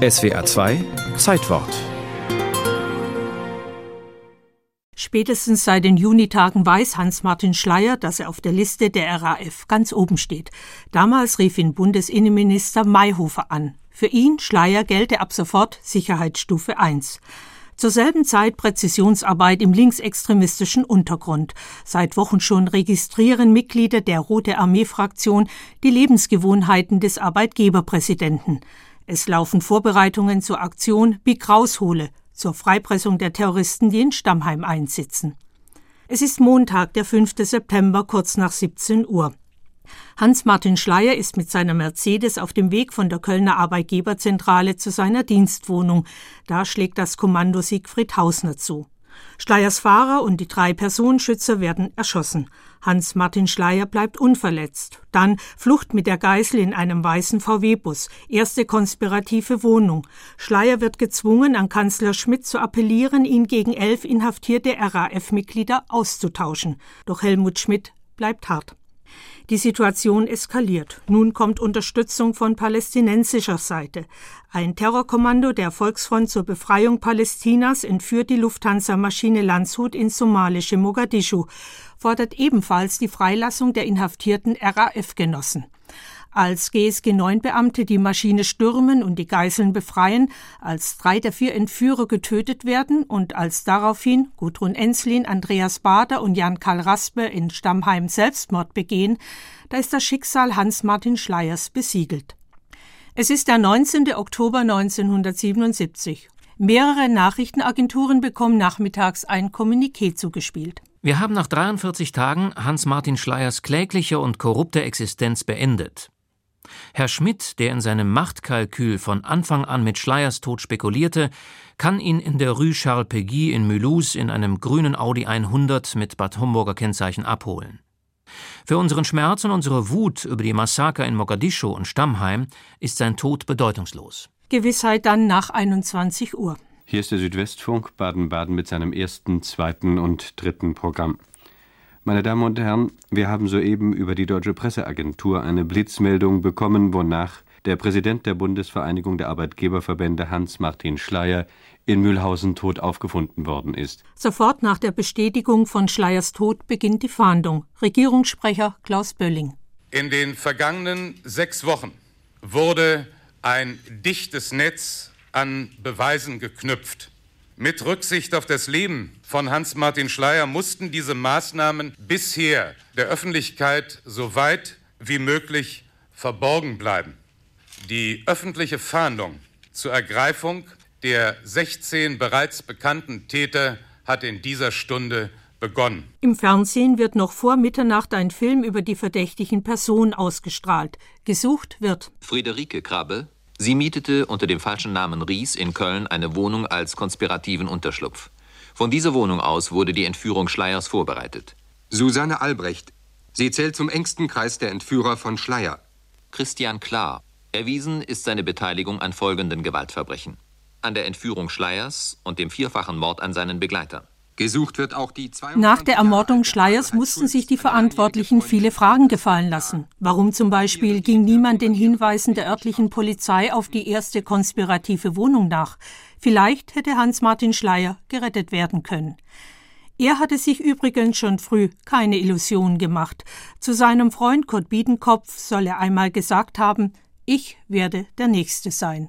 SWA 2 Zeitwort Spätestens seit den Junitagen weiß Hans-Martin Schleyer, dass er auf der Liste der RAF ganz oben steht. Damals rief ihn Bundesinnenminister Mayhofer an. Für ihn, Schleyer, gelte ab sofort Sicherheitsstufe 1. Zur selben Zeit Präzisionsarbeit im linksextremistischen Untergrund. Seit Wochen schon registrieren Mitglieder der Rote Armee-Fraktion die Lebensgewohnheiten des Arbeitgeberpräsidenten. Es laufen Vorbereitungen zur Aktion Big Raushole, zur Freipressung der Terroristen, die in Stammheim einsitzen. Es ist Montag, der 5. September, kurz nach 17 Uhr. Hans-Martin Schleyer ist mit seiner Mercedes auf dem Weg von der Kölner Arbeitgeberzentrale zu seiner Dienstwohnung. Da schlägt das Kommando Siegfried Hausner zu. Schleyers Fahrer und die drei Personenschützer werden erschossen. Hans-Martin Schleyer bleibt unverletzt. Dann Flucht mit der Geißel in einem weißen VW-Bus. Erste konspirative Wohnung. Schleyer wird gezwungen, an Kanzler Schmidt zu appellieren, ihn gegen elf inhaftierte RAF-Mitglieder auszutauschen. Doch Helmut Schmidt bleibt hart. Die Situation eskaliert. Nun kommt Unterstützung von palästinensischer Seite. Ein Terrorkommando der Volksfront zur Befreiung Palästinas entführt die Lufthansa-Maschine Landshut ins somalische Mogadischu, fordert ebenfalls die Freilassung der inhaftierten RAF-Genossen. Als GSG-9-Beamte die Maschine stürmen und die Geiseln befreien, als drei der vier Entführer getötet werden und als daraufhin Gudrun Enslin, Andreas Bader und Jan-Karl Raspe in Stammheim Selbstmord begehen, da ist das Schicksal Hans-Martin Schleiers besiegelt. Es ist der 19. Oktober 1977. Mehrere Nachrichtenagenturen bekommen nachmittags ein Kommuniqué zugespielt. Wir haben nach 43 Tagen Hans-Martin Schleiers klägliche und korrupte Existenz beendet. Herr Schmidt, der in seinem Machtkalkül von Anfang an mit Schleiers Tod spekulierte, kann ihn in der Rue Charles Peguy in Mulhouse in einem grünen Audi 100 mit Bad Homburger Kennzeichen abholen. Für unseren Schmerz und unsere Wut über die Massaker in Mogadischu und Stammheim ist sein Tod bedeutungslos. Gewissheit dann nach 21 Uhr. Hier ist der Südwestfunk Baden-Baden mit seinem ersten, zweiten und dritten Programm. Meine Damen und Herren, wir haben soeben über die Deutsche Presseagentur eine Blitzmeldung bekommen, wonach der Präsident der Bundesvereinigung der Arbeitgeberverbände Hans-Martin Schleyer in Mühlhausen tot aufgefunden worden ist. Sofort nach der Bestätigung von Schleiers Tod beginnt die Fahndung. Regierungssprecher Klaus Bölling. In den vergangenen sechs Wochen wurde ein dichtes Netz an Beweisen geknüpft. Mit Rücksicht auf das Leben von Hans-Martin Schleyer mussten diese Maßnahmen bisher der Öffentlichkeit so weit wie möglich verborgen bleiben. Die öffentliche Fahndung zur Ergreifung der 16 bereits bekannten Täter hat in dieser Stunde begonnen. Im Fernsehen wird noch vor Mitternacht ein Film über die verdächtigen Personen ausgestrahlt. Gesucht wird Friederike Krabbe, Sie mietete unter dem falschen Namen Ries in Köln eine Wohnung als konspirativen Unterschlupf. Von dieser Wohnung aus wurde die Entführung Schleiers vorbereitet. Susanne Albrecht. Sie zählt zum engsten Kreis der Entführer von Schleier. Christian Klar. Erwiesen ist seine Beteiligung an folgenden Gewaltverbrechen. An der Entführung Schleiers und dem vierfachen Mord an seinen Begleitern. Gesucht wird auch die Nach der Ermordung Schleiers mussten sich die Verantwortlichen viele Fragen gefallen lassen. Warum zum Beispiel ging niemand den Hinweisen der örtlichen Polizei auf die erste konspirative Wohnung nach? Vielleicht hätte Hans-Martin Schleier gerettet werden können. Er hatte sich übrigens schon früh keine Illusionen gemacht. Zu seinem Freund Kurt Biedenkopf soll er einmal gesagt haben, ich werde der Nächste sein.